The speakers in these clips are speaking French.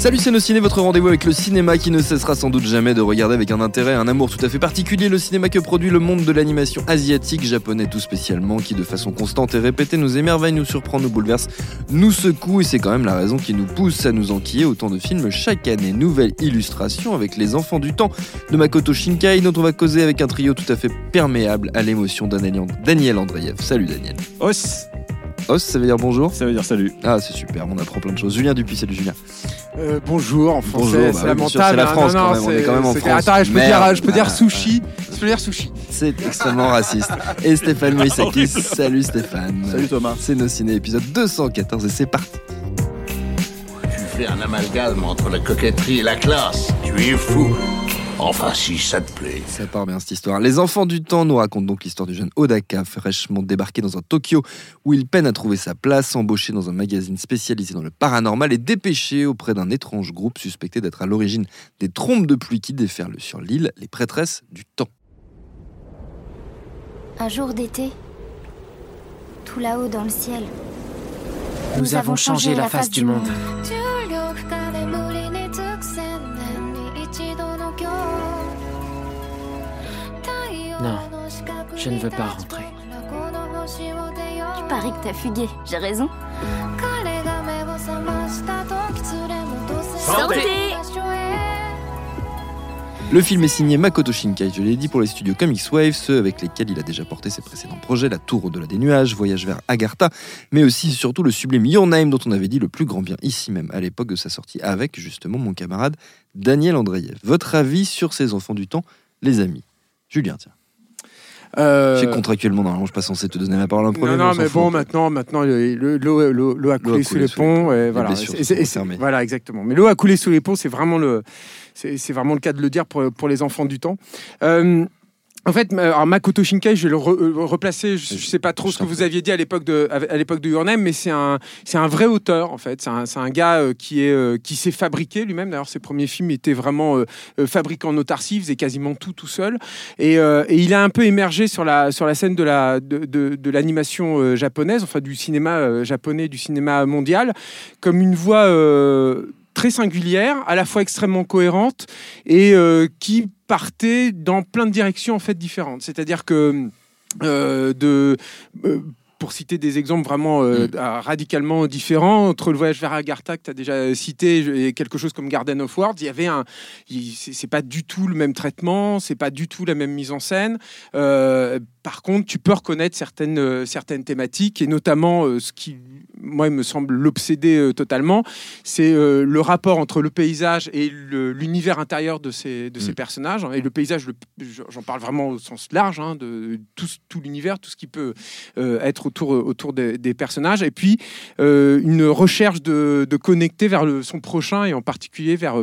Salut c'est nos ciné, votre rendez-vous avec le cinéma qui ne cessera sans doute jamais de regarder avec un intérêt, un amour tout à fait particulier le cinéma que produit le monde de l'animation asiatique, japonais tout spécialement, qui de façon constante et répétée nous émerveille, nous surprend, nous bouleverse, nous secoue et c'est quand même la raison qui nous pousse à nous enquiller autant de films chaque année. Nouvelle illustration avec Les Enfants du Temps de Makoto Shinkai dont on va causer avec un trio tout à fait perméable à l'émotion Daniel Andreev. Salut Daniel. Os, ça veut dire bonjour Ça veut dire salut. Ah, c'est super, on apprend plein de choses. Julien Dupuis, salut Julien. Euh, bonjour en français, Bonjour, bah c'est sûr, lamentable. c'est la hein. France Non, quand non, même, on est c'est- quand même en France. Attends, je peux Merde. dire, je peux dire Ah. sushi. Je peux dire sushi. C'est extrêmement raciste. Et Stéphane Moïsakis, salut Stéphane. Salut Thomas. C'est nos ciné épisode 214 et c'est parti. Tu fais un amalgame entre la coquetterie et la classe. Tu es fou. Enfin, si ça te plaît. Ça part bien cette histoire. Les enfants du temps nous racontent donc l'histoire du jeune Odaka, fraîchement débarqué dans un Tokyo où il peine à trouver sa place, embauché dans un magazine spécialisé dans le paranormal et dépêché auprès d'un étrange groupe suspecté d'être à l'origine des trompes de pluie qui déferlent sur l'île, les prêtresses du temps. Un jour d'été, tout là-haut dans le ciel. Nous avons changé la face du monde. Non, je ne veux pas rentrer. Tu paries que t'as fugué, j'ai raison. Santé Le film est signé Makoto Shinkai, je l'ai dit pour les studios Comics Wave, ceux avec lesquels il a déjà porté ses précédents projets, La Tour au-delà des nuages, Voyage vers Agartha, mais aussi surtout le sublime Your Name dont on avait dit le plus grand bien ici même à l'époque de sa sortie avec justement mon camarade Daniel Andreev. Votre avis sur ces enfants du temps, les amis? Julien, tiens. Euh, Je sais que contractuellement, normalement, je suis pas censé te donner la parole en premier. non, mais non, mais fout. bon, maintenant, maintenant, le- le- l'eau l'eau- l'eau a coulé sous les ponts. et voilà, Et voilà, exactement. Mais l'eau a coulé sous les ponts, c'est vraiment le, c'est c'est vraiment le cas de le dire pour, pour les enfants du temps. Euh, en fait, alors Makoto Shinkai, je vais le re- euh, replacer. Je, je sais pas trop ce que vous aviez dit à l'époque de à l'époque de Your Name, mais c'est un c'est un vrai auteur en fait. C'est un, gars euh, qui est euh, qui s'est fabriqué lui-même. D'ailleurs, ses premiers films étaient vraiment euh, fabriqués en autarcie. Il faisait quasiment tout tout seul. Et, et il a un peu émergé sur la sur la scène de la de, de, de l'animation japonaise, enfin du cinéma japonais, du cinéma mondial, comme une voix très singulière, à la fois extrêmement cohérente et euh, qui partait dans plein de directions en fait différentes. C'est-à-dire que euh, de euh, pour citer des exemples vraiment euh, ah, radicalement différents, entre le voyage vers Agartha que tu as déjà cité et quelque chose comme Garden of Words, il y avait un, c'est c'est pas du tout le même traitement, c'est pas du tout la même mise en scène. Euh, par contre, tu peux reconnaître certaines, euh, certaines thématiques et notamment euh, ce qui, moi, il me semble l'obséder euh, totalement, c'est le rapport entre le paysage et l'univers intérieur de ces, de ces Mm. personnages. Et le paysage, j'en parle vraiment au sens large, hein, de tout, tout l'univers, tout ce qui peut être autour, autour des, des personnages. Et puis, une recherche de, de connecter vers le, son prochain et en particulier vers...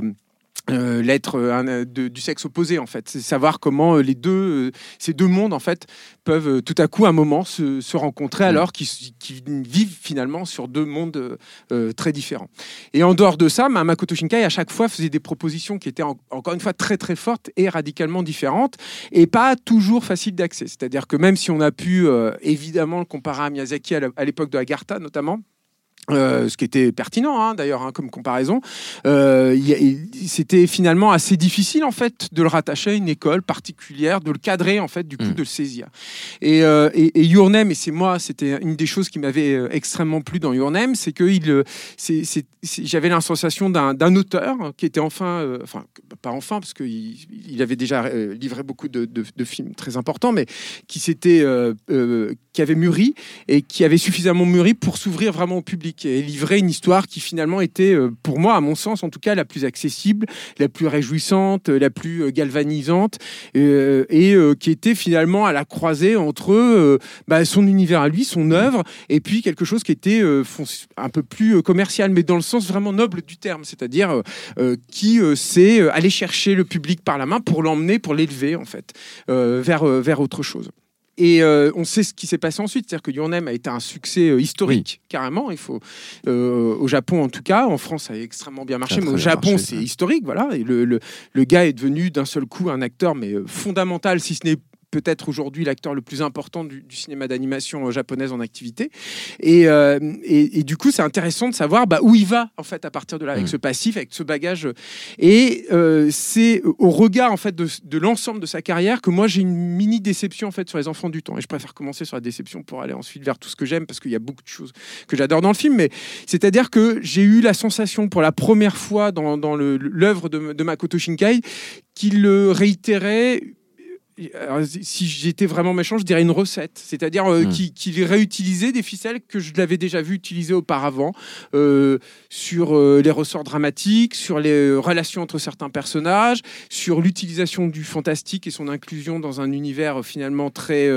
euh, euh, l'être euh, de- du sexe opposé en fait. C'est savoir comment euh, les deux euh, ces deux mondes en fait peuvent euh, tout à coup à un moment se, se rencontrer Mm. alors qu'ils vivent finalement sur deux mondes euh, euh, très différents. Et en dehors de ça bah, Makoto Shinkai à chaque fois faisait des propositions qui étaient en- encore une fois très très fortes et radicalement différentes et pas toujours faciles d'accès. C'est à dire que même si on a pu euh, évidemment le comparer à Miyazaki à l'époque de Agartha notamment euh, ce qui était pertinent hein, d'ailleurs hein, comme comparaison. Euh, C'était finalement assez difficile en fait de le rattacher à une école particulière, de le cadrer en fait du coup Mm. de le saisir. Et, euh, et, et Your Name, et c'est moi, c'était une des choses qui m'avait euh, extrêmement plu dans Your Name, c'est que il, j'avais la sensation d'un auteur qui était enfin, enfin pas enfin parce qu'il il avait déjà livré beaucoup de, de- de films très importants, mais qui s'était, qui avait mûri et qui avait suffisamment mûri pour s'ouvrir vraiment au public et livrer une histoire qui finalement était, euh, pour moi, à mon sens en tout cas, la plus accessible, la plus réjouissante, la plus euh, galvanisante euh, et qui était finalement à la croisée entre bah, son univers à lui, son œuvre, et puis quelque chose qui était un peu plus commercial, mais dans le sens vraiment noble du terme, c'est-à-dire qui sait aller chercher le public par la main pour l'emmener, pour l'élever en fait, vers, vers autre chose. Et euh, on sait ce qui s'est passé ensuite, c'est-à-dire que Your Name a été un succès euh, historique, carrément. Il faut, euh, au Japon en tout cas, en France ça a extrêmement bien marché, mais au Japon c'est historique, voilà. Et le, le, le gars est devenu d'un seul coup un acteur mais fondamental, si ce n'est peut-être aujourd'hui l'acteur le plus important du, du cinéma d'animation euh, japonaise en activité. Et, euh, et, et du coup, c'est intéressant de savoir bah, où il va en fait à partir de là avec Mm. ce passif, avec ce bagage. Et euh, c'est au regard en fait de, de l'ensemble de sa carrière que moi j'ai une mini déception en fait sur les enfants du temps. Et je préfère commencer sur la déception pour aller ensuite vers tout ce que j'aime parce qu'il y a beaucoup de choses que j'adore dans le film. Mais c'est-à-dire que j'ai eu la sensation pour la première fois dans, dans l'œuvre de, de Makoto Shinkai qu'il réitérait. Alors, si j'étais vraiment méchant, je dirais une recette, c'est-à-dire euh, Mm. qu'il réutilisait des ficelles que je l'avais déjà vu utiliser auparavant euh, sur euh, les ressorts dramatiques, sur les relations entre certains personnages, sur l'utilisation du fantastique et son inclusion dans un univers finalement très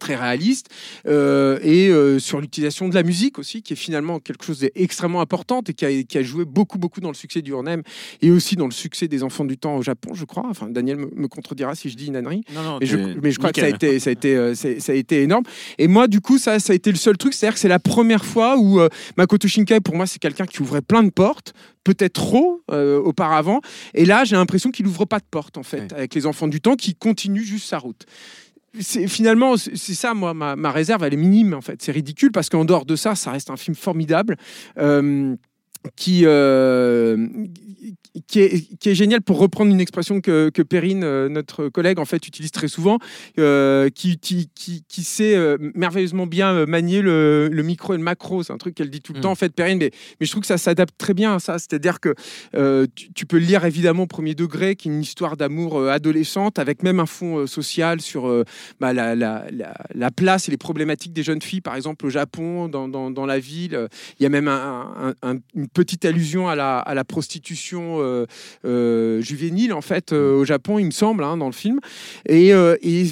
très réaliste euh, et euh, sur l'utilisation de la musique aussi qui est finalement quelque chose d'extrêmement important et qui a, qui a joué beaucoup beaucoup dans le succès du Hornem et aussi dans le succès des enfants du temps au Japon je crois enfin Daniel me, me contredira si je dis une ânerie Non, non, mais je, t'es mais je crois que ça a été, ça a été, euh, c'est- ça a été énorme. Et moi, du coup, ça, ça a été le seul truc. C'est-à-dire que c'est la première fois où euh, Makoto Shinkai, pour moi, c'est quelqu'un qui ouvrait plein de portes, peut-être trop euh, auparavant. Et là, j'ai l'impression qu'il ouvre pas de porte, en fait, Ouais. avec les enfants du temps, qui continue juste sa route. Finalement, c'est ça, moi, ma, ma réserve, elle est minime, en fait. C'est ridicule parce qu'en dehors de ça, ça reste un film formidable. euh, qui, euh, qui, est, qui est génial pour reprendre une expression que, que Perrine, euh, notre collègue, en fait, utilise très souvent, euh, qui, qui, qui, sait merveilleusement bien manier le, le micro et le macro. C'est un truc qu'elle dit tout le Mm. temps, en fait, Perrine, mais, mais je trouve que ça s'adapte très bien à ça. C'est-à-dire que tu, tu peux lire évidemment au premier degré, qui est une histoire d'amour adolescente, avec même un fond social sur bah, la, la, la, la place et les problématiques des jeunes filles, par exemple au Japon, dans, dans, dans la ville. Il y a même un- un- un- une petite allusion à la, prostitution euh, euh, juvénile, en fait, euh, au Japon, il me semble, hein, dans le film, et,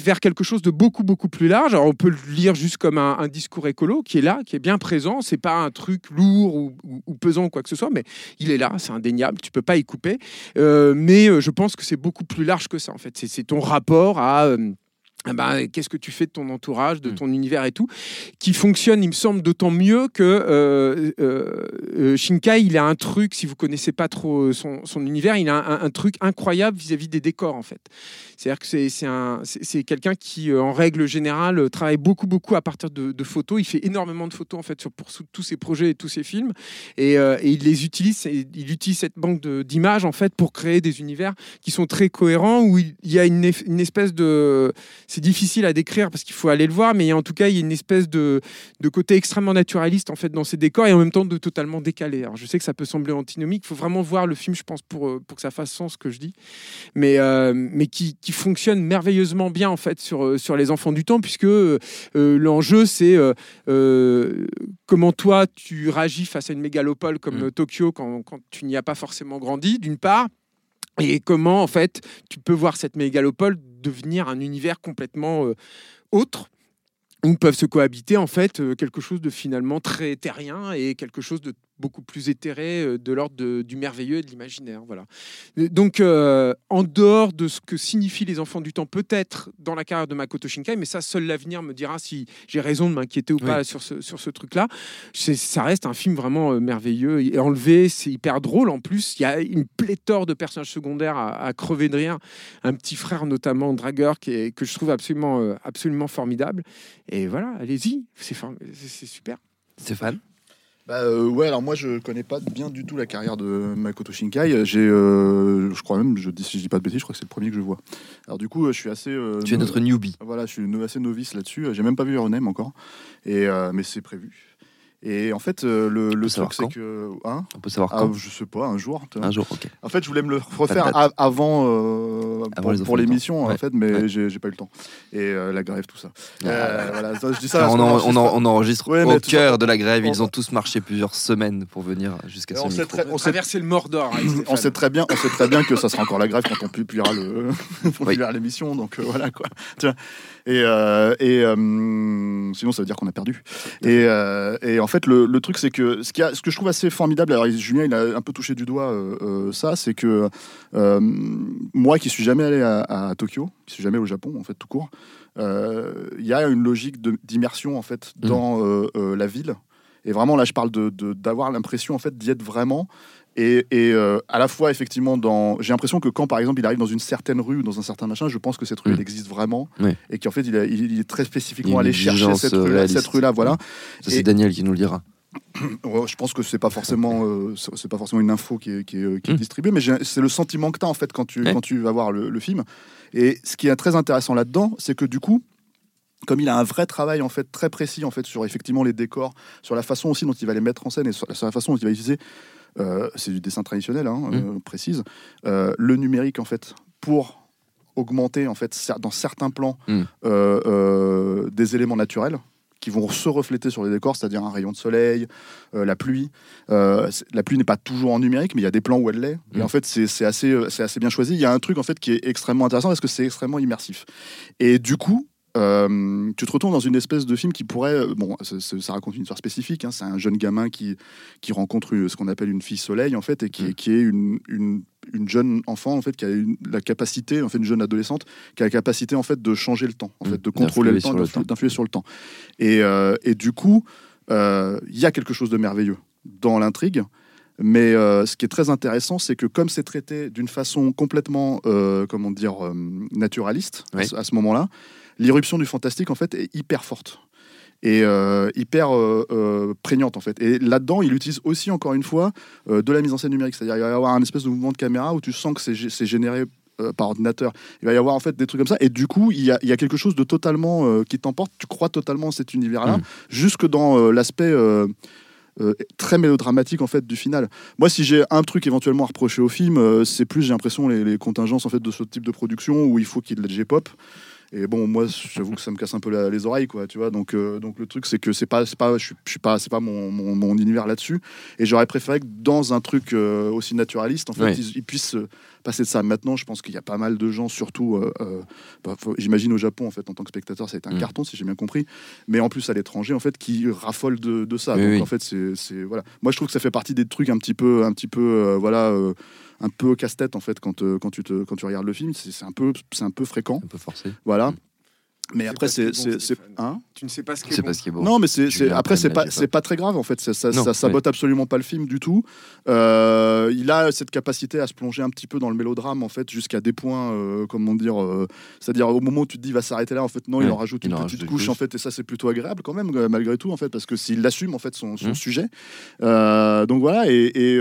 vers quelque chose de beaucoup, beaucoup plus large. Alors, on peut le lire juste comme un, discours écolo qui est là, qui est bien présent. C'est pas un truc lourd ou, ou- ou pesant ou quoi que ce soit, mais il est là, c'est indéniable, tu peux pas y couper. Mais je pense que c'est beaucoup plus large que ça, en fait. C'est- ton rapport à. Ben, qu'est-ce que tu fais de ton entourage, de Mm. ton univers et tout, qui fonctionne, il me semble, d'autant mieux que euh, euh, euh, Shinkai, il a un truc, si vous connaissez pas trop euh, son, son univers, il a un, un truc incroyable vis-à-vis des décors, en fait. C'est-à-dire que c'est- c'est un- c'est c'est quelqu'un qui, en règle générale, travaille beaucoup, beaucoup à partir de, de photos. Il fait énormément de photos, en fait, sur, pour tous ses projets et tous ses films. Et, euh, et il les utilise, et il utilise cette banque d'images, en fait, pour créer des univers qui sont très cohérents, où il il y a une espèce de c'est difficile à décrire parce qu'il faut aller le voir, mais en tout cas, il y a une espèce de, de côté extrêmement naturaliste en fait dans ces décors et en même temps de totalement décalé. Alors, je sais que ça peut sembler antinomique, il faut vraiment voir le film, je pense, pour, euh, pour que ça fasse sens ce que je dis, mais, euh, mais qui, qui fonctionne merveilleusement bien en fait sur, euh, sur les enfants du temps, puisque euh, l'enjeu c'est euh, comment toi tu réagis face à une mégalopole comme Mm. Tokyo quand, quand tu n'y as pas forcément grandi, d'une part. Et comment, en fait, tu peux voir cette mégalopole devenir un univers complètement euh, autre où peuvent se cohabiter en fait euh, quelque chose de finalement très terrien et quelque chose de beaucoup plus éthéré euh, de l'ordre du merveilleux et de l'imaginaire voilà. Euh, donc euh, en dehors de ce que signifient les enfants du temps peut-être dans la carrière de Makoto Shinkai mais ça seul l'avenir me dira si j'ai raison de m'inquiéter ou pas sur ce, sur ce truc là ça reste un film vraiment euh, merveilleux et enlevé c'est hyper drôle. En plus il y a une pléthore de personnages secondaires à, à crever de rire. Un petit frère notamment Dragueur qui est, que je trouve absolument euh, absolument formidable. Et voilà allez-y c'est form- c'est c'est super. Stéphane? Bah euh, ouais, alors moi je connais pas bien du tout la carrière de Makoto Shinkai. J'ai, euh, je crois même, je dis, si je dis pas de bêtises, je crois que c'est le premier que je vois. Alors du coup, euh, je suis assez. euh, Tu es no- notre newbie. Voilà, je suis assez novice là-dessus. J'ai même pas vu Iron encore, et euh, mais c'est prévu. Et en fait, euh, le, truc c'est que, hein, On peut savoir ah, quand je sais pas, un jour. Un jour, ok. En fait, je voulais me le refaire avant, euh, Avant pour, l'émission, temps. en Ouais. fait, mais Ouais. j'ai pas eu le temps. Et euh, la grève, tout ça. Ah. Euh, voilà, ça, je dis ça. Alors, on, parce en- qu'on on en- enregistre- on enregistre Ouais, au cœur de la grève. Ils on- ont tous marché plusieurs semaines pour venir jusqu'à ce on sait micro. très- on le Mordor avec on sait très bien, on sait très bien que ça sera encore la grève quand on publiera le, on publiera l'émission, donc voilà quoi. Et, et sinon ça veut dire qu'on a perdu. Et, et en fait le, le truc c'est que ce, qui a, ce que je trouve assez formidable, alors Julien il a un peu touché du doigt euh, euh, ça, c'est que euh, moi qui suis jamais allé à, à Tokyo, qui suis jamais au Japon en fait tout court, il y a une logique de- d'immersion en fait dans euh, euh, la ville. Et vraiment là je parle de de- d'avoir l'impression en fait d'y être vraiment Et, et, euh, à la fois, effectivement, dans... j'ai l'impression que quand, par exemple, il arrive dans une certaine rue ou dans un certain machin, je pense que cette rue, Mm. elle existe vraiment. Et qu'en fait, il, a- il- il est très spécifiquement allé chercher cette euh, rue-là, rue-là, voilà. Ça, c'est Et- Daniel qui nous le dira. Je pense que c'est pas forcément, euh, c'est pas forcément une info qui est, qui est, qui est Mm. distribuée, mais c'est le sentiment que tu as en fait quand tu, quand tu vas voir le, le film. Et ce qui est très intéressant là-dedans, c'est que du coup, comme il a un vrai travail en fait très précis en fait sur effectivement les décors, sur la façon aussi dont il va les mettre en scène et sur, sur la façon dont il va utiliser, euh, c'est du dessin traditionnel, hein, euh, précise, euh, le numérique en fait pour augmenter en fait dans certains plans Mm. euh, euh, des éléments naturels qui vont se refléter sur les décors, c'est-à-dire un rayon de soleil, euh, la pluie. Euh, la pluie n'est pas toujours en numérique, mais il y a des plans où elle l'est. Et Mm. en fait, c'est assez, euh, c'est assez bien choisi. Il y a un truc en fait qui est extrêmement intéressant parce que c'est extrêmement immersif. Et du coup, euh, tu te retrouves dans une espèce de film qui pourrait, euh, bon, ça, raconte une histoire spécifique. hein. c'est un jeune gamin qui qui rencontre une- ce qu'on appelle une fille soleil en fait, et qui, Mm. qui est une, une une jeune enfant en fait qui a une- la capacité en fait une jeune adolescente qui a la capacité en fait de changer le temps en Mm. fait de contrôler le temps d'influer sur le temps et, euh, et du coup euh, il y a quelque chose de merveilleux dans l'intrigue mais euh, ce qui est très intéressant c'est que comme c'est traité d'une façon complètement euh, comment dire euh, naturaliste à Oui. ce- à, ce moment-là l'irruption du fantastique en fait est hyper forte et euh, hyper euh, euh, prégnante en fait. Et là-dedans, il utilise aussi encore une fois de la mise en scène numérique, c'est-à-dire il va y avoir un espèce de mouvement de caméra où tu sens que c'est gé- c'est généré par ordinateur. Il va y avoir en fait des trucs comme ça, et du coup, il y a, il y a quelque chose de totalement qui t'emporte. Tu crois totalement en cet univers-là, Mm. jusque dans l'aspect euh, très mélodramatique en fait du final. Moi, si j'ai un truc éventuellement à reprocher au film, euh, c'est plus j'ai l'impression les, les contingences en fait de ce type de production où il faut qu'il y ait de la J-pop. Et bon, moi, j'avoue que ça me casse un peu la- les oreilles, quoi, tu vois. Donc, euh, donc le truc, c'est que c'est pas, c'est pas, je suis, pas, c'est pas mon, mon, mon univers là-dessus. Et j'aurais préféré que dans un truc euh, aussi naturaliste, en fait, ils, ils puissent euh, passer de ça. Maintenant, je pense qu'il y a pas mal de gens, surtout, euh, bah, j'imagine au Japon, en fait, en tant que spectateur, ça a été un Mm. carton, si j'ai bien compris. Mais en plus à l'étranger, en fait, qui raffolent de, de ça. Oui, donc, oui. en fait, c'est, voilà. Moi, je trouve que ça fait partie des trucs un petit peu, un petit peu, voilà. Un peu casse-tête en fait quand, euh, quand, tu te, quand tu regardes le film c'est, un peu c'est un peu fréquent Un peu forcé. voilà Mm. mais après c'est hein Tu ne sais pas ce qui est bon. est non mais c'est après c'est pas pas très grave en fait ça ça, Non, ça sabote absolument pas le film du tout Euh, il a cette capacité à se plonger un petit peu dans le mélodrame en fait jusqu'à des points euh, comment dire euh, c'est-à-dire au moment où tu te dis il va s'arrêter là en fait non il en rajoute il une en petite rajoute couche couche. en fait et ça c'est plutôt agréable quand même malgré tout en fait parce que s'il assume en fait son, son Mm. sujet Euh, donc voilà et, et,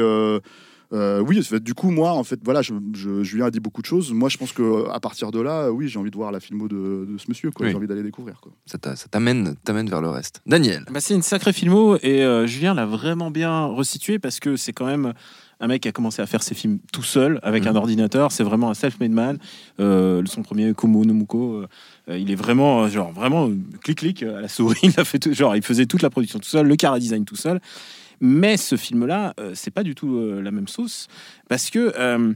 euh, euh, oui, du coup, moi, en fait, voilà, je, je- Julien a dit beaucoup de choses. Moi, je pense que à partir de là, oui, j'ai envie de voir la filmo de, de ce monsieur. Oui. J'ai envie d'aller découvrir. Quoi. Ça t'a- ça t'amène t'amène vers le reste. Daniel. Bah, c'est une sacrée filmo et euh, Julien l'a vraiment bien resitué parce que c'est quand même un mec qui a commencé à faire ses films tout seul avec Mhm. un ordinateur. C'est vraiment un self-made man. Euh, son premier Kumo no Muko, euh, euh, il est vraiment euh, genre vraiment euh, clic clic à la souris. Il a fait tout, genre il faisait toute la production tout seul, le cara design tout seul. Mais ce film-là, euh, c'est pas du tout euh, la même sauce parce que euh,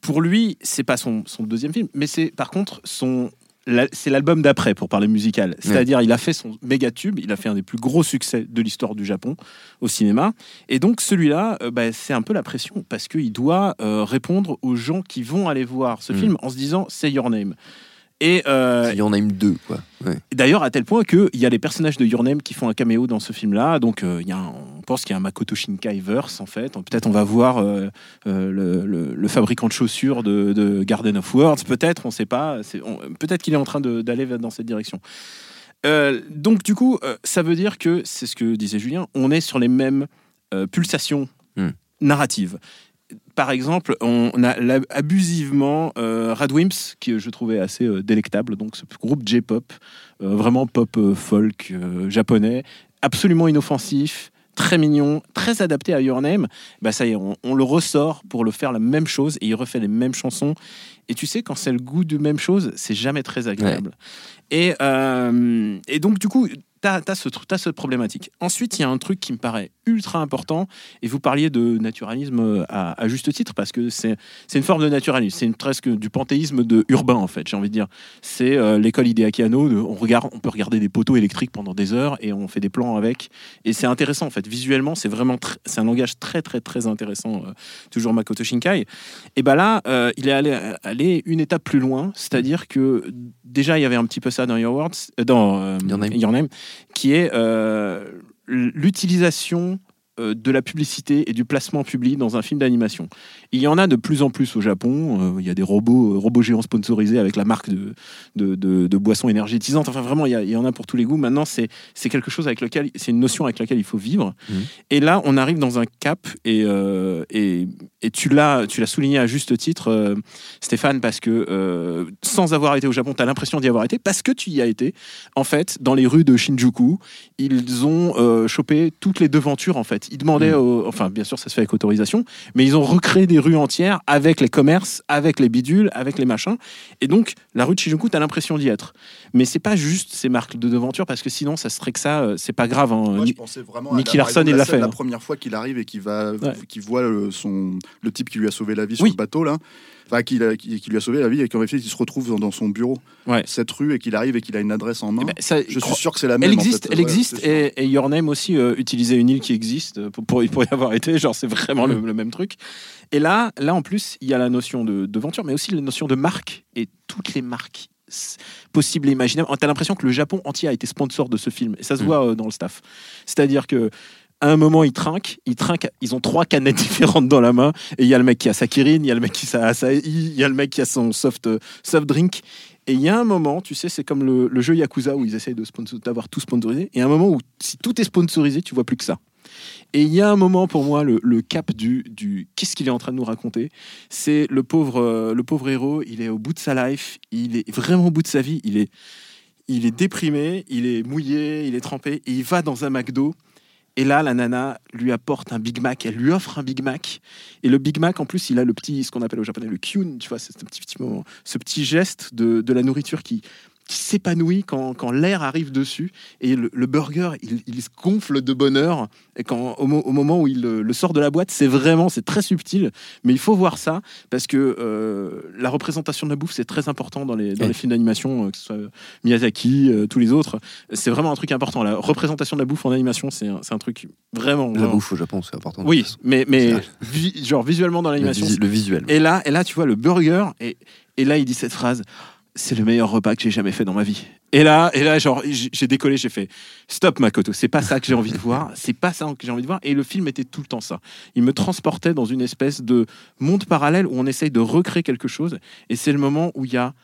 pour lui, c'est pas son, son deuxième film, mais c'est par contre son la- c'est l'album d'après pour parler musical. C'est-à-dire, il a fait son méga tube, il a fait un des plus gros succès de l'histoire du Japon au cinéma. Et donc, celui-là, euh, bah, c'est un peu la pression parce qu'il doit euh, répondre aux gens qui vont aller voir ce Mm. film en se disant Say Your Name. Et euh, Il y en a deux, quoi. Ouais. D'ailleurs, à tel point qu'il y a les personnages de Your Name qui font un caméo dans ce film-là. Donc, euh, y a un- on pense qu'il y a un Makoto Shinkai verse, en fait. Peut-être on va voir euh, euh, le, le- le fabricant de chaussures de, de Garden of Words. Peut-être, on ne sait pas. Peut-être qu'il est en train d'aller dans cette direction. Euh, donc, du coup, ça veut dire que, c'est ce que disait Julien, on est sur les mêmes pulsations Hmm. narratives. Par exemple, on a abusivement euh, Radwimps, que je trouvais assez euh, délectable, donc ce groupe J-pop, euh, vraiment pop euh, folk euh, japonais, absolument inoffensif, très mignon, très adapté à Your Name. Bah ça y est, on, on le ressort pour le faire la même chose et il refait les mêmes chansons. Et tu sais, quand c'est le goût de même chose, c'est jamais très agréable. Et, euh, et donc, du coup, tu as, ce, tr- t'as cette problématique. Ensuite, il y a un truc qui me paraît ultra important, et vous parliez de naturalisme euh, à, à juste titre, parce que c'est une forme de naturalisme, c'est presque du panthéisme de urbain, en fait, j'ai envie de dire. C'est euh, l'école de- on, regarde, on peut regarder des poteaux électriques pendant des heures, et on fait des plans avec, et c'est intéressant, en fait. Visuellement, c'est vraiment c'est un langage très, très, très intéressant, euh, toujours Makoto Shinkai. Et ben là, euh, il est allé, allé une étape plus loin, c'est-à-dire que déjà, il y avait un petit peu ça dans Your Words, dans Your Name. Qui est l'utilisation de la publicité et du placement public dans un film d'animation. Il y en a de plus en plus au Japon. Euh, il y a des robots, euh, robots géants sponsorisés avec la marque de, de, de- de boissons énergétisantes. Enfin, vraiment, il y, a- il y en a pour tous les goûts. Maintenant, c'est c'est quelque chose avec lequel, c'est une notion avec laquelle il faut vivre. Mhm. Et là, on arrive dans un cap, et, euh, et, et tu l'as tu l'as souligné à juste titre, euh, Stéphane, parce que euh, sans avoir été au Japon, tu as l'impression d'y avoir été, parce que tu y as été. En fait, dans les rues de Shinjuku, ils ont euh, chopé toutes les devantures, en fait. Ils demandaient, aux- enfin, bien sûr, ça se fait avec autorisation, mais ils ont recréé des rues entières avec les commerces, avec les bidules, avec les machins. Et donc, la rue de Shinjuku, tu as l'impression d'y être. Mais c'est pas juste ces marques de devanture, parce que sinon, ça serait que ça, euh, c'est pas grave. hein. Moi, je pensais vraiment Nicky à la, Larson, il la fait, La hein. première fois qu'il arrive et qu'il va, Ouais. qu'il voit le, son, le type qui lui a sauvé la vie sur Oui. le bateau là, enfin qui, l'a- qui, qui lui a sauvé la vie et qu'en fait il se retrouve dans, dans son bureau, Ouais. cette rue et qu'il arrive et qu'il a une adresse en main. Eh ben, ça- je suis sûr que c'est la même. Elle en existe, fait. elle Ouais, existe, et, et Your Name aussi euh, utilisait une île qui existe pour, y avoir été. Genre, c'est vraiment le, le même truc. Et là, là, en plus, il y a la notion de, de venture, mais aussi la notion de marque et toutes les marques possibles et imaginables. T'as l'impression que le Japon entier a été sponsor de ce film, et ça se Mm. voit euh, dans le staff. C'est-à-dire que à un moment, ils trinquent, ils trinquent, ils ont trois canettes différentes dans la main, et il y a le mec qui a sa Kirin, il y a le mec qui a sa Asahi, il y a le mec qui a son soft, euh, soft drink. Et il y a un moment, tu sais, c'est comme le, le jeu Yakuza où ils essayent de d'avoir tout sponsorisé. Et un moment où, si tout est sponsorisé, tu vois plus que ça. Et il y a un moment pour moi, le, cap du, du qu'est-ce qu'il est en train de nous raconter C'est le pauvre, euh, le pauvre héros, il est au bout de sa life, il est vraiment au bout de sa vie, il est, il est déprimé, il est mouillé, il est trempé, et il va dans un McDo. Et là, la nana lui apporte un Big Mac, elle lui offre un Big Mac. Et le Big Mac, en plus, il a le petit, ce qu'on appelle au japonais le kyun, tu vois, c'est ce petit, petit moment, ce petit geste de, de la nourriture qui, qui s'épanouit quand, quand l'air arrive dessus. Et le, le burger, il, il se gonfle de bonheur. Et quand, au, mo- au moment où il le, le sort de la boîte, c'est vraiment, c'est très subtil. Mais il faut voir ça parce que euh, la représentation de la bouffe, c'est très important dans les, dans Ouais. les films d'animation, euh, que ce soit Miyazaki, euh, tous les autres. C'est vraiment un truc important. La représentation de la bouffe en animation, c'est un, un truc vraiment. La bouffe au Japon, c'est important. Oui, mais, mais vi- genre visuellement dans l'animation. le visuel. Et là, et là, tu vois le burger, et, et là, il dit cette phrase c'est le meilleur repas que j'ai jamais fait dans ma vie. Et là, et là, genre, j'ai décollé, j'ai fait stop, Makoto, c'est pas ça que j'ai envie de voir, c'est pas ça que j'ai envie de voir. Et le film était tout le temps ça. Il me transportait dans une espèce de monde parallèle où on essaye de recréer quelque chose, et c'est le moment où il y a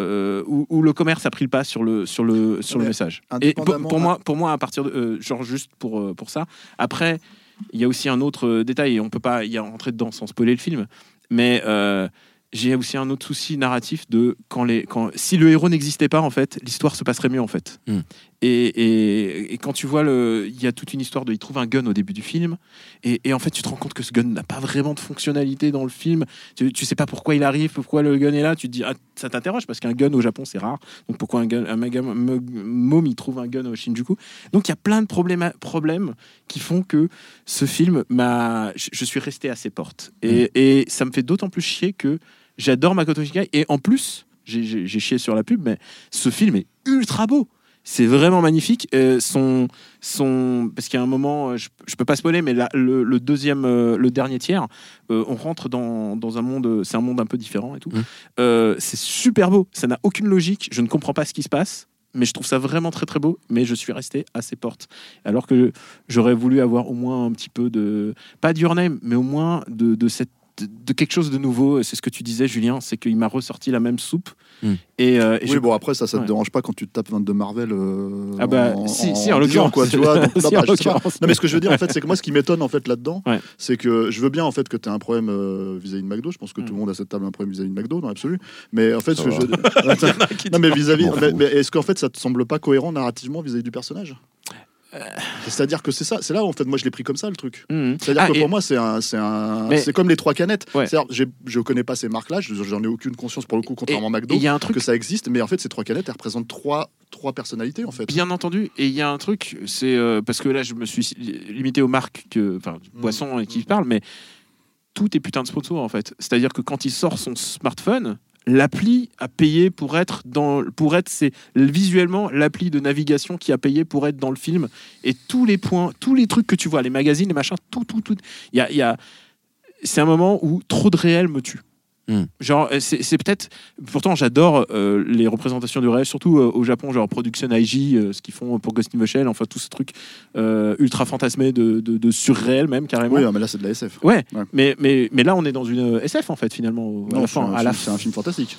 euh, où, où le commerce a pris le pas sur le sur le sur le message. Et pour, moi, pour moi, à partir de euh, genre juste pour euh, pour ça. Après, il y a aussi un autre détail et on peut pas y rentrer dedans sans spoiler le film, mais euh, j'ai aussi un autre souci narratif de quand les quand si le héros n'existait pas en fait l'histoire se passerait mieux en fait. Hmm. et, et, et quand tu vois le il y a toute une histoire de il trouve un gun au début du film et, et en fait tu te rends compte que ce gun n'a pas vraiment de fonctionnalité dans le film. Tu, tu sais pas pourquoi il arrive pourquoi le gun est là tu te dis ah, ça t'interroge parce qu'un gun au Japon c'est rare. Donc pourquoi un gun un môme il trouve un gun au Shinjuku? Donc il y a plein de problèmes problèmes qui font que ce film m'a je, je suis resté à ses portes. Et, et ça me fait d'autant plus chier que j'adore Makoto Shinkai et en plus j'ai- chié sur la pub mais ce film est ultra beau. C'est vraiment magnifique. Euh, son son parce qu'il y a un moment euh, je, je peux pas spoiler mais la- le, le deuxième euh, le dernier tiers euh, on rentre dans, dans un monde c'est un monde un peu différent et tout. Euh, c'est super beau. Ça n'a aucune logique. Je ne comprends pas ce qui se passe mais je trouve ça vraiment très très beau. Mais je suis resté à ses portes. Alors que j'aurais voulu avoir au moins un petit peu de pas d'Your Name mais au moins de, de cette de, de quelque chose de nouveau c'est ce que tu disais Julien c'est qu'il m'a ressorti la même soupe Mm. et, euh, et Oui, je- bon, après, ça, ça te Ouais. dérange pas quand tu te tapes 22 Marvel. euh, ah bah en, si, en si en 10 ans, l'occurrence quoi, tu vois. donc, Si, non, bah, pas. mais ce que je veux dire, en fait, c'est que moi, ce qui m'étonne, en fait, là-dedans, Ouais. c'est que je veux bien, en fait, que tu aies un problème euh, vis-à-vis de McDo. Je pense que tout le monde à cette table a un problème vis-à-vis de McDo, dans l'absolu. Mais en fait, ce que je Non, mais vis-à-vis. Mais Est-ce qu'en fait, ça te semble pas cohérent narrativement vis-à-vis du personnage? C'est-à-dire que c'est ça, c'est là en fait, moi je l'ai pris comme ça le truc. Mhm. C'est-à-dire Ah, que pour moi c'est un, c'est un, Mais- c'est comme les trois canettes. Ouais. C'est-à-dire, je connais pas ces marques-là, je- j'en ai aucune conscience pour le coup, contrairement à Et McDo, il y a un truc que ça existe. Mais en fait, ces trois canettes, elles représentent trois, trois personnalités en fait. Bien entendu, et il y a un truc, c'est euh, parce que là je me suis limité aux marques, que, enfin Mm. boissons et qui parlent, mais tout est putain de sponsor en fait. C'est-à-dire que quand il sort son smartphone, l'appli a payé pour être dans, pour être, c'est visuellement l'appli de navigation qui a payé pour être dans le film, et tous les points, tous les trucs que tu vois, les magazines, les machins, tout, tout, tout, il y a, y a, c'est un moment où trop de réel me tue. Hmm. Genre, euh, c'est c'est peut-être. Pourtant, j'adore euh, les représentations du rêve, surtout euh, au Japon, genre Production IG, euh, ce qu'ils font pour Ghost in the Shell, enfin tout ce truc ultra fantasmé de, de, de surréel, même carrément. Oui, non, mais là, c'est de la SF. Ouais, Ouais. Mais, mais, mais là, on est dans une SF en fait, finalement. à Non, la c'est fin, un, à la film- c'est un film fantastique.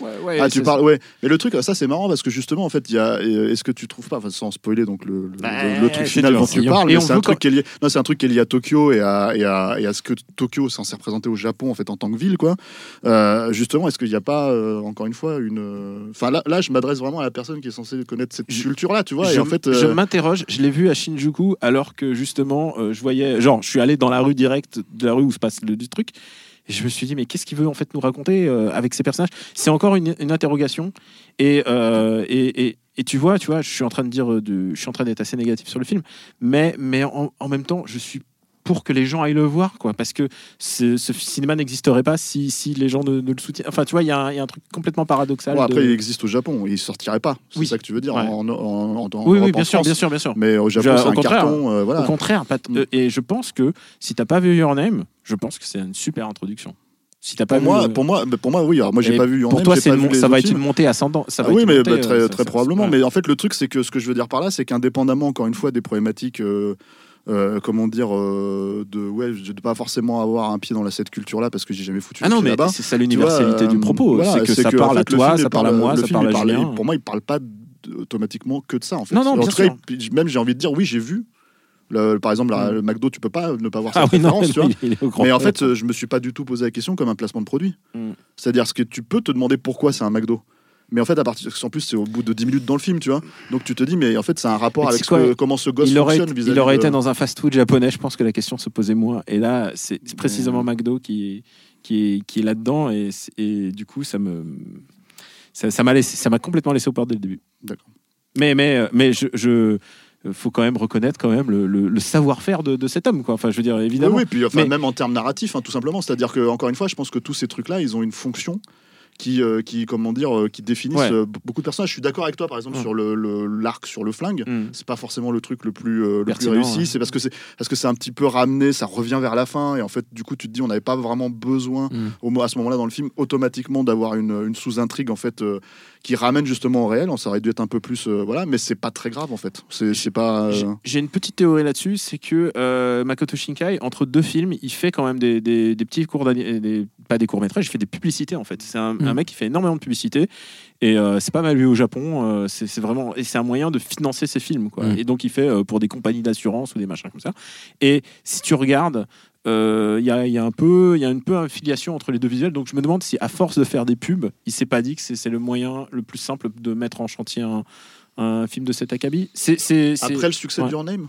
Ouais, ouais, Ah, tu parles, ouais. Mais le truc, ça c'est marrant parce que justement, en fait, il y a. euh, Est-ce que tu trouves pas, enfin, sans spoiler donc le, le, Bah, le truc final dont tu parles, c'est un truc qui est lié. Non, c'est un truc qui est lié à Tokyo et à, et à, et à ce que Tokyo s'en s'est représenté au Japon en fait en tant que ville, quoi. Euh, justement, est-ce qu'il n'y a pas euh, encore une fois une. Enfin, là, là, je m'adresse vraiment à la personne qui est censée connaître cette culture-là, tu vois. je, et en fait, je m'interroge, je l'ai vu à Shinjuku alors que justement, euh, je voyais, genre, je suis allé dans la rue directe de la rue où se passe le du truc. Et je me suis dit, mais qu'est-ce qu'il veut en fait nous raconter euh, avec ces personnages? C'est encore une, une interrogation. Et, euh, et, et, et tu vois, tu vois, je suis en train de dire, euh, de, je suis en train d'être assez négatif sur le film, mais, mais en, en même temps, je suis pour que les gens aillent le voir, quoi, parce que ce, ce cinéma n'existerait pas si, si les gens ne, ne le soutiennent. Enfin, tu vois, il y, a un- il y a un truc complètement paradoxal. bon, après, de- il existe au Japon, il sortirait pas. C'est Oui. ça que tu veux dire Ouais. en, en, en, Oui, oui, bien en sûr, France. bien sûr, bien sûr. Mais au Japon, c'est au un contraire. carton. euh, voilà. Au contraire, Mm. et je pense que si t'as pas vu Your Name, je pense que c'est une super introduction. Si t'as pas Pour moi, pour moi, mais pour moi, oui. Alors moi, j'ai pas vu. Pour toi, pas vu ça va être une montée ascendante. Ça va Ah oui, mais bah, très, euh, ça- très ça- probablement. Mais en fait, le truc, c'est que ce que je veux dire par là, c'est qu'indépendamment, encore une fois, des problématiques, euh, euh, comment dire, euh, de ouais, de pas forcément avoir un pied dans la cette culture-là parce que j'ai jamais foutu Ah non, mais c'est ça l'universalité du propos. voilà, c'est que ça parle fait, à toi, ça parle à moi, ça parle à Julien. Pour moi, il parle pas automatiquement que de ça. En fait. Non, non, En bien tout cas, même j'ai envie de dire, oui, j'ai vu. Le- par exemple, la- Mm. le McDo, tu peux pas ne pas voir Ah cette oui, Mais en fait, euh, je me suis pas du tout posé la question comme un placement de produit. Mm. C'est-à-dire ce que tu peux te demander pourquoi c'est un McDo. Mais en fait, à partir, en plus, c'est au bout de 10 minutes dans le film, tu vois. Donc tu te dis, mais en fait, c'est un rapport Mais avec ce comment ce gosse il aurait, fonctionne vis-à-vis il aurait de- été dans un fast-food japonais, je pense que la question se posait moins. Et là, c'est précisément McDo qui, qui est, qui est là-dedans. Et, du coup, ça me. Ça ça m'a ça complètement laissé au port dès le début. D'accord. Mais, mais, mais je. je faut quand même reconnaître quand même le, le- le savoir-faire de, de cet homme quoi enfin je veux dire Oui, évidemment oui, puis enfin, Mais- même en termes narratifs, hein, tout simplement. C'est-à-dire que, encore une fois, je pense que tous ces trucs-là, ils ont une fonction qui, euh, qui comment dire, euh, qui définissent Ouais. euh, beaucoup de personnages. Je suis d'accord avec toi, par exemple, Mm. sur le le- l'arc sur le flingue. Hmm. C'est pas forcément le truc le plus, euh, le plus réussi. ouais. C'est parce que c'est parce que c'est un petit peu ramené, ça revient vers la fin, et en fait, du coup, tu te dis, on n'avait pas vraiment besoin Mm. au à ce moment-là dans le film automatiquement d'avoir une, une sous-intrigue en fait euh, qui ramène justement au réel. Ça aurait dû être un peu plus, euh, voilà, mais c'est pas très grave en fait. C'est pas. euh, J'ai- une petite théorie là-dessus, c'est que euh, Makoto Shinkai, entre deux films, il fait quand même des, des- des petits cours, d'ani- des, pas des courts métrages, il fait des publicités en fait. C'est un, Mm. un mec qui fait énormément de publicités et euh, c'est pas mal vu au Japon. euh, c'est vraiment et c'est un moyen de financer ses films quoi. Mm. Et donc il fait euh, pour des compagnies d'assurance ou des machins comme ça. Et si tu regardes. Euh, Il y, a, il y a un peu, il y a une peu affiliation entre les deux visuels, donc je me demande si à force de faire des pubs, il s'est pas dit que c'est le moyen le plus simple de mettre en chantier un, un film de cet acabit. C'est- Après le succès ouais. de Your Name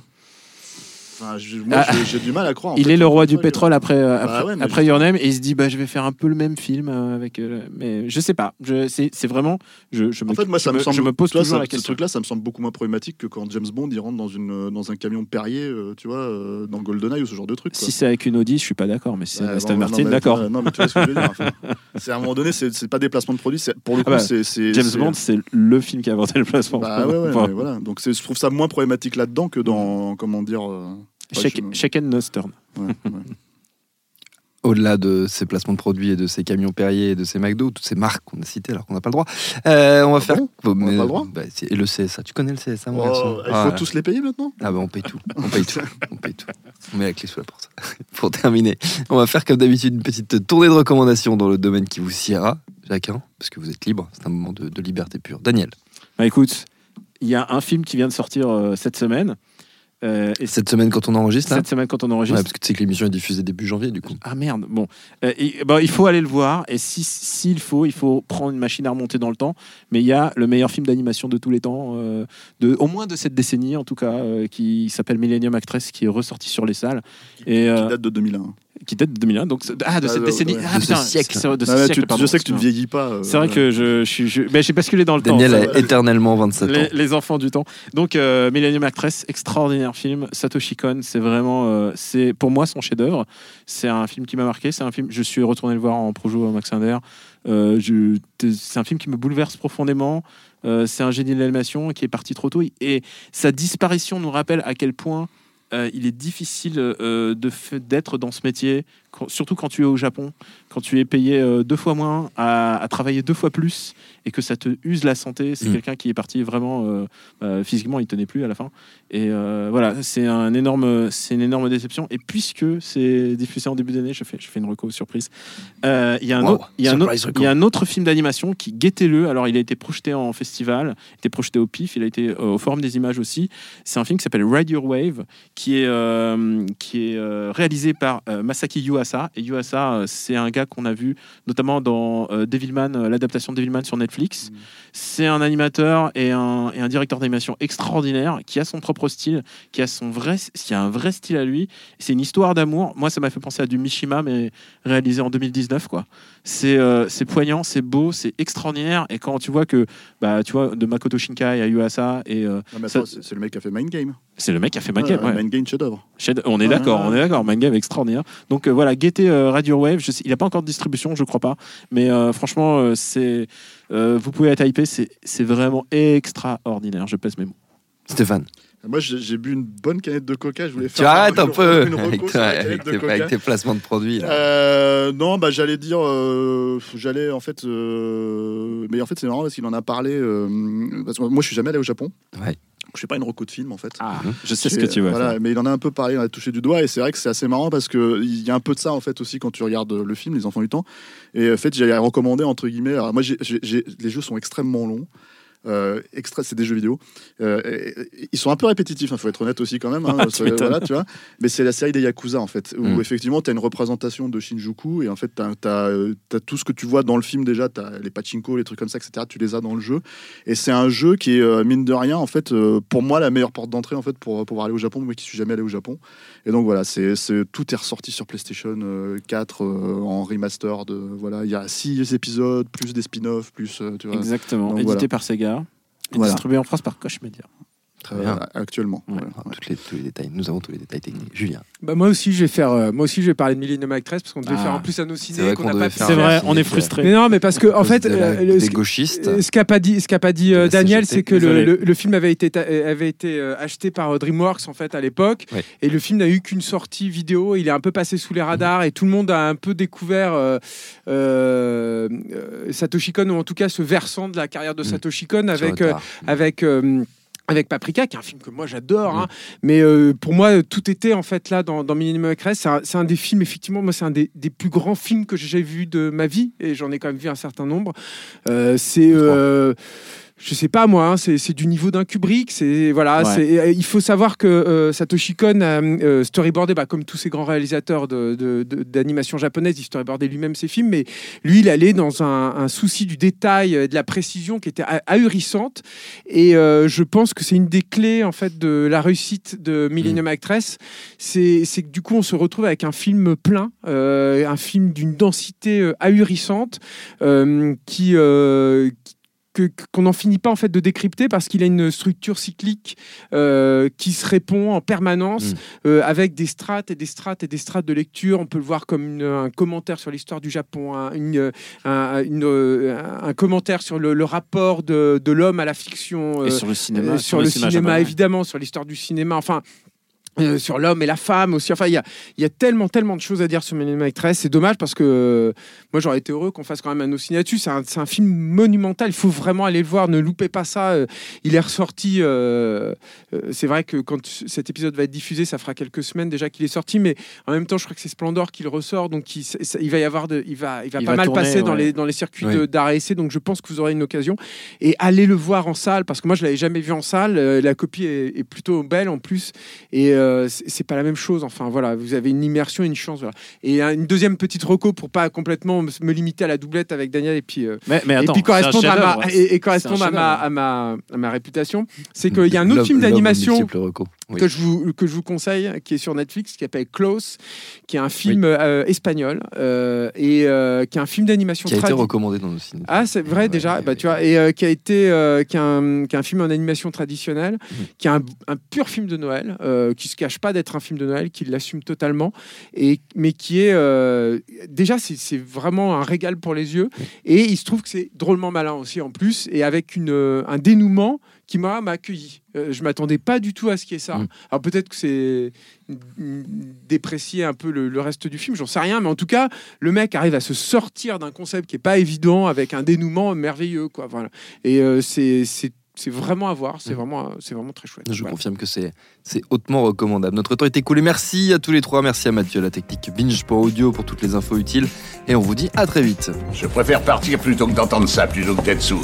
Enfin, je- moi, Ah. j'ai- j'ai du mal à croire. en Il fait, est le roi du pétrole après, euh, Bah après, ouais, mais après Your Name et il se dit bah je vais faire un peu le même film euh, avec euh, mais je sais pas je c'est c'est vraiment je, je me En fait, moi, ça je me semble. je me pose tu vois, toujours ça- la Ce question truc-là, ça me semble beaucoup moins problématique que quand James Bond il rentre dans une dans un camion Perrier, euh, tu vois, euh, dans GoldenEye ou ce genre de truc. quoi. si c'est avec une Audi je suis pas d'accord mais si c'est Ouais, Aston non, non, Martin mais- d'accord Non, mais tu vois ce que je veux dire. enfin, c'est à un moment donné, c'est c'est pas des placements de produits. c'est- Pour le coup, Ah bah, c'est c'est- James c'est- Bond c'est le film qui a inventé le placement Bah ouais, ouais, Enfin, mais voilà. Donc c'est- je trouve ça moins problématique là-dedans que dans comment dire. euh, ouais, shake, je- shake and no turn ouais, ouais. Au-delà de ces placements de produits et de ces camions Perrier et de ces McDo, toutes ces marques qu'on a citées alors qu'on n'a pas le droit, euh, on va Ah faire. bon On n'a pas le droit bah, c'est- Et le CSA, tu connais le CSA, mon Oh, garçon il faut Ah, tous les payer maintenant Ah bah on paye tout, on paye tout, on paye tout. On met la clé sous la porte. Pour terminer, on va faire comme d'habitude une petite tournée de recommandations dans le domaine qui vous siera, chacun, parce que vous êtes libre, c'est un moment de, de liberté pure. Daniel, bah écoute il y a un film qui vient de sortir euh, cette semaine euh, et cette semaine quand on enregistre là cette semaine quand on Ouais, enregistre parce que tu sais que l'émission est diffusée début janvier du coup. Ah merde, bon. Euh, et- bah, il faut aller le voir, et si- s'il faut, il faut prendre une machine à remonter dans le temps. Mais il y a le meilleur film d'animation de tous les temps, euh, de, au moins de cette décennie en tout cas, euh, qui s'appelle Millennium Actress, qui est ressorti sur les salles, et Qui date de 2001. Qui date de 2001. Donc, ah, de Ah, cette ouais, décennie. ouais. Ah, De ce putain, siècle. c'est- de ce Ah siècle, tu- pardon, je sais que tu ne vieillis pas. euh, C'est vrai que je, suis. Je, ben, j'ai basculé dans le Daniel temps. a ça va. éternellement 27 Les, ans. les enfants du temps. Donc, euh, Millennium Actress, extraordinaire film. Satoshi Kon, c'est vraiment, euh, c'est pour moi son chef-d'œuvre. C'est un film qui m'a marqué. C'est un film. Je suis retourné le voir en projo à Max Inder. Euh, je- c'est un film qui me bouleverse profondément. Euh, c'est un génie de l'animation qui est parti trop tôt. Et sa disparition nous rappelle à quel point euh, il est difficile euh, d'être dans ce métier quand- surtout quand tu es au Japon, quand tu es payé euh, deux fois moins, à, à travailler deux fois plus, et que ça te use la santé. C'est Mm. quelqu'un qui est parti vraiment euh, euh, physiquement, il tenait plus à la fin. Et euh, voilà, c'est un énorme, c'est une énorme déception. Et puisque c'est diffusé en début d'année, je fais, je fais une reco surprise. Il y a un Wow, y y a un autre film d'animation qui guettez-le. Alors, il a été projeté en festival, il a été projeté au PIF, il a été au Forum des images aussi. C'est un film qui s'appelle Ride Your Wave, qui est, qui est réalisé par Masaki Yuasa. Et Yuasa, euh, c'est un gars qu'on a vu notamment dans euh, Devilman, euh, l'adaptation de Devilman sur Netflix. C'est un animateur et un, et un directeur d'animation extraordinaire qui a son propre style, qui a, son vrai, qui a un vrai style à lui. C'est une histoire d'amour. Moi, ça m'a fait penser à du Mishima, mais réalisé en 2019. quoi. C'est euh, poignant, c'est beau, c'est extraordinaire. Et quand tu vois que, bah, tu vois, de Makoto Shinkai à Yuasa, et euh, c'est le mec qui a fait Mind Game. c'est le mec qui a fait Mind Game. Ouais, ouais. Mind Game, chef-d'œuvre. On est d'accord, on est d'accord. Mind Game extraordinaire. Donc euh, voilà, guettez euh, Radio Wave. Je sais- il n'a pas encore de distribution, je crois pas. Mais euh, franchement, euh, c'est, euh, vous pouvez être hypé. C'est c'est vraiment extraordinaire. Je pèse mes mots. Stéphane, Moi, j'ai j'ai bu une bonne canette de coca. Je voulais tu faire arrêtes un une- peu avec, canette avec de tes, coca. avec tes placements de produits. là. Euh, non, bah j'allais dire, euh, j'allais en fait, euh, mais en fait c'est marrant parce qu'il en a parlé. euh, parce que moi, je suis jamais allé au Japon. Ouais. Je fais pas une reco de film en fait. Ah, je sais ce que tu veux. voilà, mais il en a un peu parlé, il en a touché du doigt, et c'est vrai que c'est assez marrant parce que il y a un peu de ça en fait aussi quand tu regardes le film Les Enfants du Temps. Et en fait, j'ai recommandé entre guillemets. Alors, moi, j'ai- j'ai- j'ai- les jeux sont extrêmement longs. Euh, extra, c'est des jeux vidéo. Euh, et- et- ils sont un peu répétitifs, il faut être honnête aussi quand même. hein, Ah, parce tu que, m'étonnes. voilà, tu vois. Mais c'est la série des Yakuza en fait, où Mm. effectivement tu as une représentation de Shinjuku et en fait tu as, tout ce que tu vois dans le film déjà, tu as les pachinko, les trucs comme ça, etc. Tu les as dans le jeu. Et c'est un jeu qui est, euh, mine de rien, en fait, euh, pour moi, la meilleure porte d'entrée en fait, pour pouvoir aller au Japon, moi qui suis jamais allé au Japon. Et donc voilà, c'est tout est ressorti sur PlayStation euh, 4 euh, en remaster. De, voilà, il y a 6 épisodes, plus des spin-offs, plus. euh, tu vois, Exactement. Donc, Édité voilà. par Sega. Voilà. distribué en France par Koch Media. Très euh, bien. actuellement. Ouais. voilà, toutes les, tous les détails. Nous avons tous les détails techniques. Julien. Bah, moi aussi, je vais faire. euh, moi aussi, je vais parler de Millennium Actress parce qu'on devait Ah. faire en plus un C'est ciné qu'on qu'on n'a devait pas C'est vrai, on est frustré. Mais non, mais parce que en fait, la- euh, le- des gauchistes. ce qu'a pas dit, ce qu'a pas dit euh, Daniel, c'est que le, le- le film avait été avait été acheté par DreamWorks en fait à l'époque, et le film n'a eu qu'une sortie vidéo. Il est un peu passé sous les radars et tout le monde a un peu découvert euh, Satoshi Kon ou en tout cas ce versant de la carrière de Mm. Satoshi Kon avec euh, euh, avec Paprika, qui est un film que moi j'adore, hein. mais euh, pour moi tout était en fait là dans, dans Minimum Actress. C'est un, c'est un des films, effectivement, moi c'est un des, des plus grands films que j'ai vu de ma vie, et j'en ai quand même vu un certain nombre. Euh, c'est. euh, je sais pas moi, hein, c'est du niveau d'un Kubrick. C'est voilà, Ouais. euh, il faut savoir que euh, Satoshi Kon a euh, storyboardé, bah, comme tous ces grands réalisateurs de- de- de- d'animation japonaise, il storyboardait lui-même ses films, mais lui, il allait dans un, un souci du détail et de la précision qui était ah- ahurissante. Et euh, je pense que c'est une des clés en fait de la réussite de Millennium Actress. C'est c'est que du coup, on se retrouve avec un film plein, euh, un film d'une densité euh, ahurissante euh, qui, euh, qui- que- qu'on n'en finit pas en fait de décrypter parce qu'il a une structure cyclique euh, qui se répond en permanence Mm. euh, avec des strates et des strates et des strates de lecture. On peut le voir comme une- un commentaire sur l'histoire du Japon, un, une, un, une, euh, un commentaire sur le, le rapport de, de l'homme à la fiction, Et euh, sur le cinéma. sur le cinéma, évidemment, sur l'histoire du cinéma, enfin. Euh, sur l'homme et la femme aussi. Enfin, il y a, y a tellement, tellement de choses à dire sur Millennium Actress. C'est dommage parce que euh, moi, j'aurais été heureux qu'on fasse quand même un ciné là-dessus. C'est un, un film monumental. Il faut vraiment aller le voir. Ne loupez pas ça. Euh, il est ressorti. c'est vrai que quand cet épisode va être diffusé, ça fera quelques semaines déjà qu'il est sorti. Mais en même temps, je crois que c'est Splendor qui le ressort. Donc, il, va y avoir de, il va, il va Il pas va mal tourner, passer dans ouais. les, dans les circuits et essai. Donc, je pense que vous aurez une occasion et allez le voir en salle parce que moi je l'avais jamais vu en salle la copie est, est plutôt belle en plus et euh, c'est pas la même chose enfin voilà vous avez une immersion une chance voilà. et euh, une deuxième petite reco pour pas complètement me limiter à la doublette avec Daniel et puis euh, Mais, mais attends, et puis correspondre à ma et, et correspondre à ma, à ma à ma réputation c'est qu'il y a un autre film d'animation. Oui. que je vous que je vous conseille qui est sur Netflix qui s'appelle Close qui est un film euh, espagnol euh, et euh, qui est un film d'animation Qui a été recommandé dans nos ciné. ah, c'est vrai Ouais, déjà, ouais, bah, ouais. tu vois, et qui a été, qui, a un, qui a un film en animation traditionnelle, Mhm. qui est un, un pur film de Noël, qui se cache pas d'être un film de Noël, qui l'assume totalement, et mais qui est déjà c'est c'est vraiment un régal pour les yeux, et il se trouve que c'est drôlement malin aussi en plus, et avec une, un dénouement qui m'a accueilli. Euh, je m'attendais pas du tout à ce qu'il y ait ça. Mm. Alors peut-être que c'est déprécier un peu le, le reste du film, j'en sais rien, mais en tout cas, le mec arrive à se sortir d'un concept qui est pas évident avec un dénouement merveilleux, quoi. Voilà. Et euh, c'est vraiment à voir, c'est Mm. vraiment c'est vraiment très chouette. Je Voilà. confirme que c'est c'est hautement recommandable. Notre temps est écoulé. Merci à tous les trois. Merci à Mathieu, la technique binge.audio pour toutes les infos utiles. Et on vous dit à très vite. Je préfère partir plutôt que d'entendre ça, plutôt que d'être sourd.